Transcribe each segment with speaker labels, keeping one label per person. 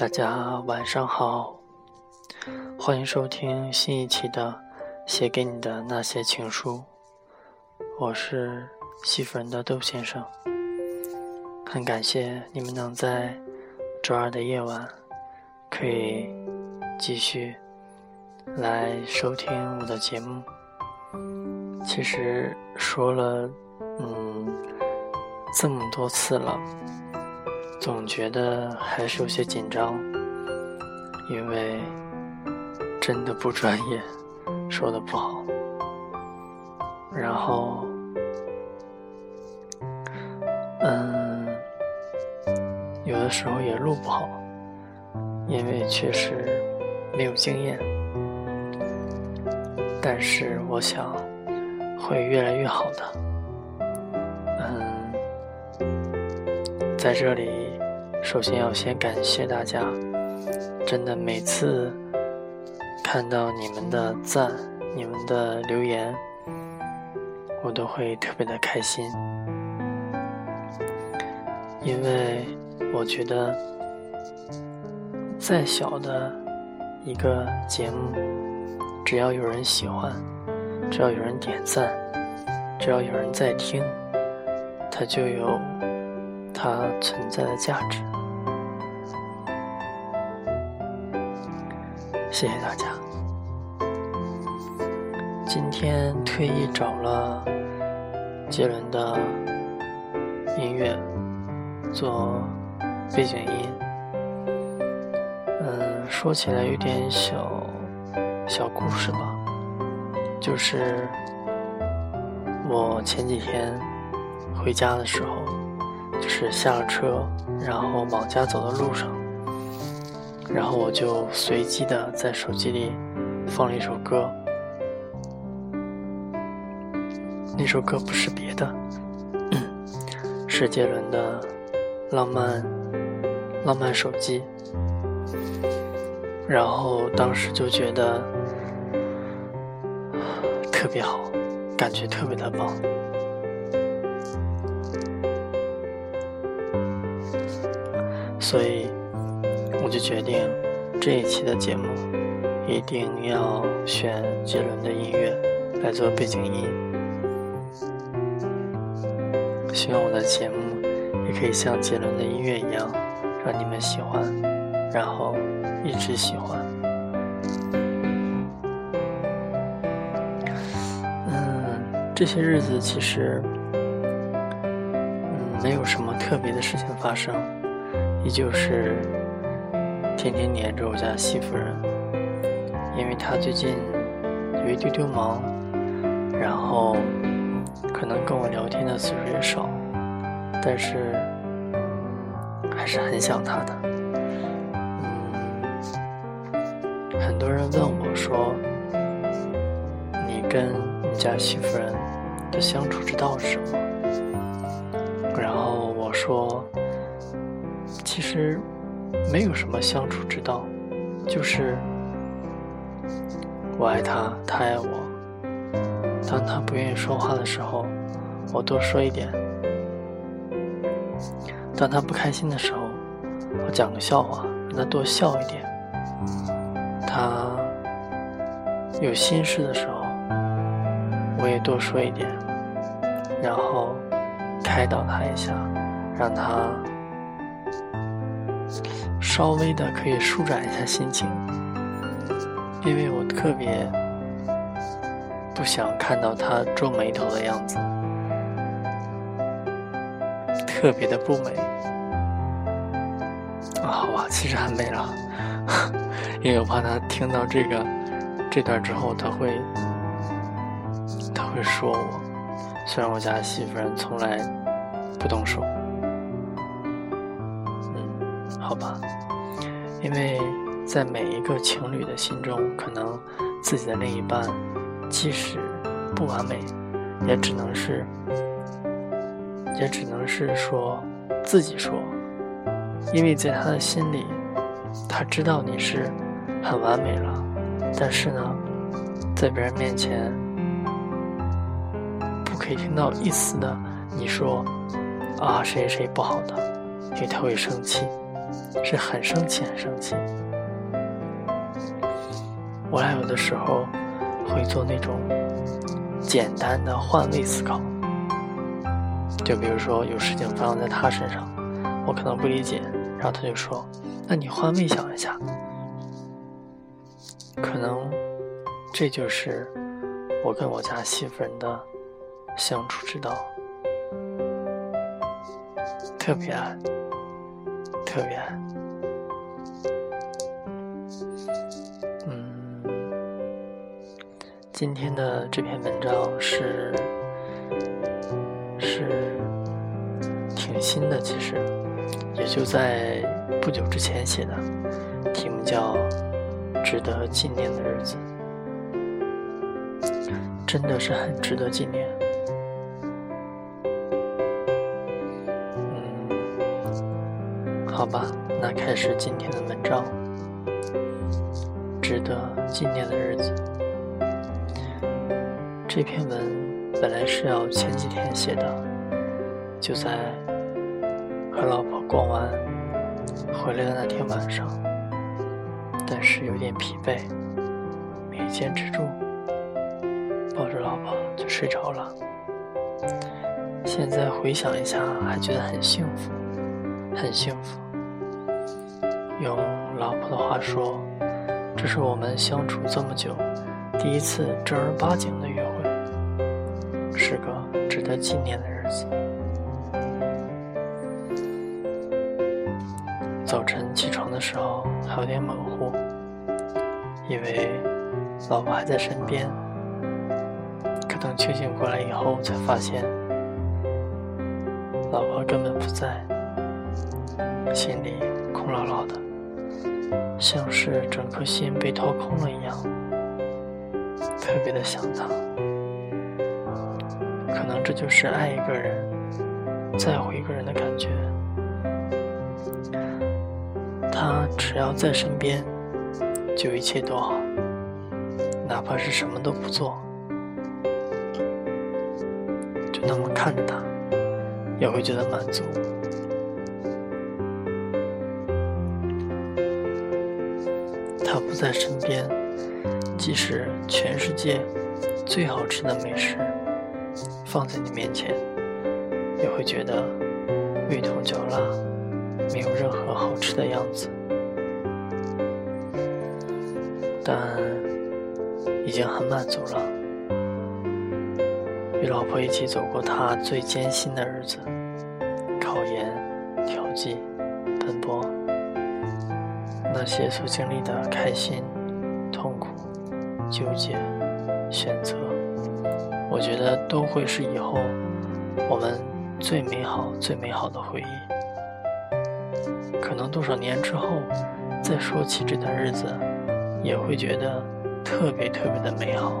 Speaker 1: 大家晚上好，欢迎收听新一期的《写给你的那些情书》，我是西夫人的豆先生。很感谢你们能在周二的夜晚可以继续来收听我的节目。其实说了，嗯，这么多次了。总觉得还是有些紧张，因为真的不专业，说的不好。然后，嗯，有的时候也录不好，因为确实没有经验。但是我想会越来越好的。嗯，在这里。首先要先感谢大家，真的每次看到你们的赞、你们的留言，我都会特别的开心，因为我觉得再小的一个节目，只要有人喜欢，只要有人点赞，只要有人在听，它就有它存在的价值。谢谢大家。今天特意找了杰伦的音乐做背景音。嗯，说起来有点小小故事吧，就是我前几天回家的时候，就是下了车，然后往家走的路上。然后我就随机的在手机里放了一首歌，那首歌不是别的，是杰伦的《浪漫浪漫手机》。然后当时就觉得特别好，感觉特别的棒，所以。决定这一期的节目一定要选杰伦的音乐来做背景音。希望我的节目也可以像杰伦的音乐一样，让你们喜欢，然后一直喜欢。嗯，这些日子其实嗯没有什么特别的事情发生，依旧是。天天黏着我家西夫人，因为她最近有一丢丢忙，然后可能跟我聊天的次数也少，但是还是很想她的。嗯，很多人问我说：“你跟你家西夫人的相处之道是什么？”然后我说：“其实。”没有什么相处之道，就是我爱他，他爱我。当他不愿意说话的时候，我多说一点；当他不开心的时候，我讲个笑话，让他多笑一点；他有心事的时候，我也多说一点，然后开导他一下，让他。稍微的可以舒展一下心情，因为我特别不想看到他皱眉头的样子，特别的不美。啊，好吧，其实很美了，因为我怕他听到这个这段之后，他会他会说我。虽然我家媳妇人从来不动手。好吧，因为在每一个情侣的心中，可能自己的另一半即使不完美，也只能是，也只能是说自己说，因为在他的心里，他知道你是很完美了，但是呢，在别人面前不可以听到一丝的你说啊谁谁不好的，因为他会生气。是很生气，很生气。我俩有的时候会做那种简单的换位思考，就比如说有事情发生在他身上，我可能不理解，然后他就说：“那你换位想一下。”可能这就是我跟我家媳妇人的相处之道，特别爱，特别。嗯，今天的这篇文章是是挺新的，其实也就在不久之前写的，题目叫。值得纪念的日子，真的是很值得纪念。好吧，那开始今天的文章。值得纪念的日子，这篇文本来是要前几天写的，就在和老婆逛完回来的那天晚上。但是有点疲惫，没坚持住，抱着老婆就睡着了。现在回想一下，还觉得很幸福，很幸福。用老婆的话说，这是我们相处这么久第一次正儿八经的约会，是个值得纪念的日子。早晨起床的时候还有点模糊，以为老婆还在身边。可等清醒过来以后，才发现老婆根本不在，心里空落落的，像是整颗心被掏空了一样，特别的想她。可能这就是爱一个人、在乎一个人的感觉。他只要在身边，就一切都好，哪怕是什么都不做，就那么看着他，也会觉得满足。在身边，即使全世界最好吃的美食放在你面前，也会觉得味同嚼蜡。没有任何好吃的样子，但已经很满足了。与老婆一起走过他最艰辛的日子，些所经历的开心、痛苦、纠结、选择，我觉得都会是以后我们最美好、最美好的回忆。可能多少年之后，再说起这段日子，也会觉得特别特别的美好。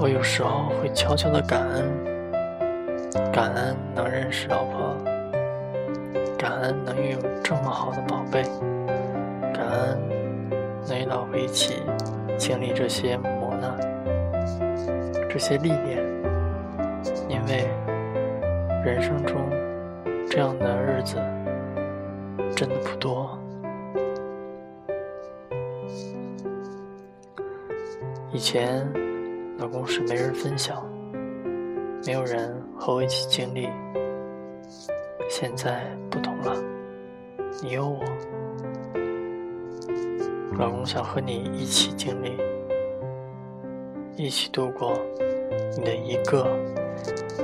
Speaker 1: 我有时候会悄悄的感恩，感恩能认识老婆，感恩能拥有这么好的宝贝，感恩能与老婆一起经历这些磨难、这些历练，因为。人生中这样的日子真的不多。以前老公是没人分享，没有人和我一起经历。现在不同了，你有我，老公想和你一起经历，一起度过你的一个。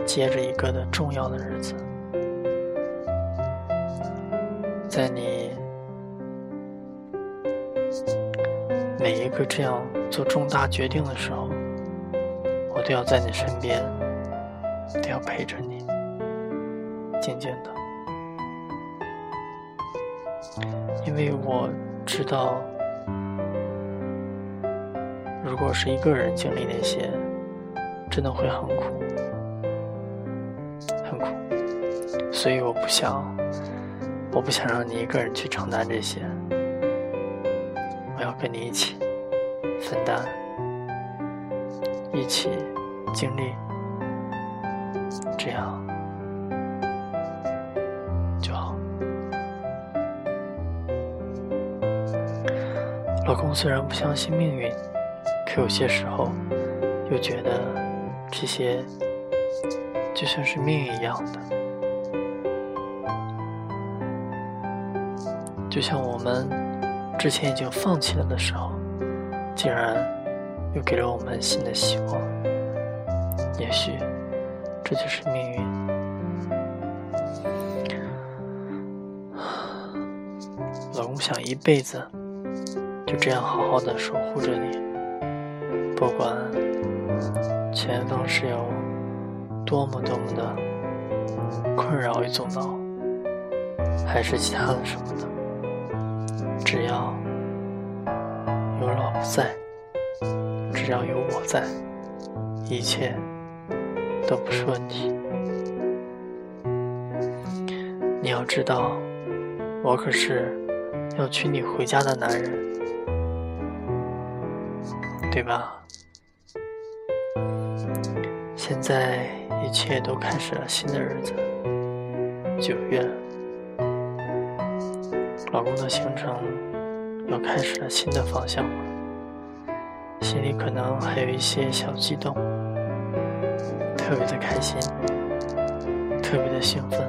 Speaker 1: 接着一个的重要的日子，在你每一个这样做重大决定的时候，我都要在你身边，都要陪着你，静静的，因为我知道，如果是一个人经历那些，真的会很苦很苦。所以我不想，我不想让你一个人去承担这些，我要跟你一起分担，一起经历，这样。老公虽然不相信命运，可有些时候又觉得这些就像是命运一样的。就像我们之前已经放弃了的时候，竟然又给了我们新的希望。也许这就是命运。老公想一辈子就这样好好的守护着你，不管前方是有多么多么的困扰与阻挠，还是其他的什么的，只要有老婆在，只要有我在，一切都不是问题。你要知道，我可是。要娶你回家的男人，对吧？现在一切都开始了新的日子，九月，老公的行程又开始了新的方向，心里可能还有一些小激动，特别的开心，特别的兴奋。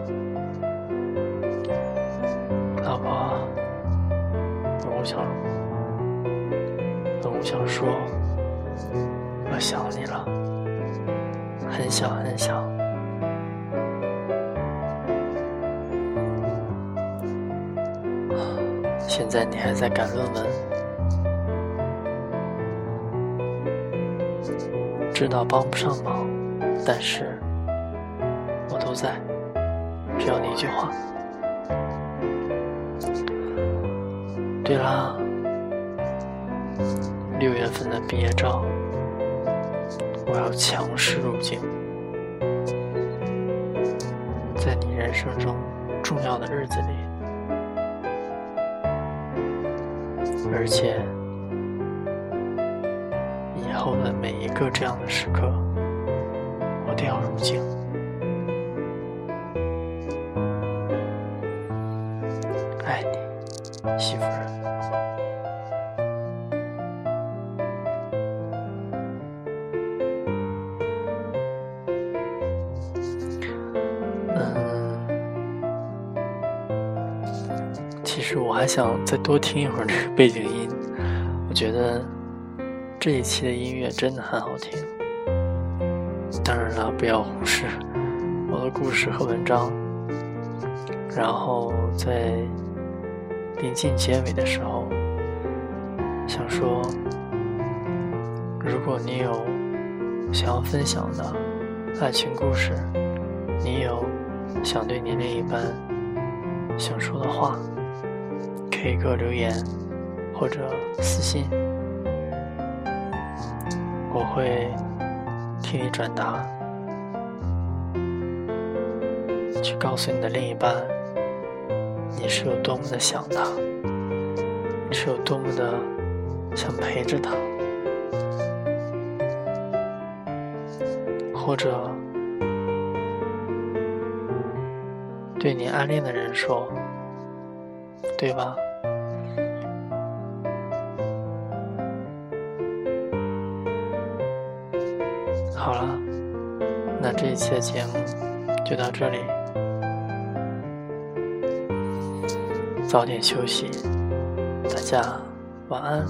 Speaker 1: 老婆，老公想，老公想说，我想你了，很想很想。现在你还在赶论文，知道帮不上忙，但是我都在，只要你一句话。对了，六月份的毕业照，我要强势入镜，在你人生中重要的日子里，而且以后的每一个这样的时刻，我都要入镜。爱你，媳妇儿。我还想再多听一会儿这个背景音，我觉得这一期的音乐真的很好听。当然了，不要忽视我的故事和文章。然后在临近结尾的时候，想说，如果你有想要分享的爱情故事，你有想对你另一半想说的话。可以给我留言或者私信，我会替你转达，去告诉你的另一半，你是有多么的想他，你是有多么的想陪着他，或者对你暗恋的人说，对吧？好了，那这一期的节目就到这里，早点休息，大家晚安。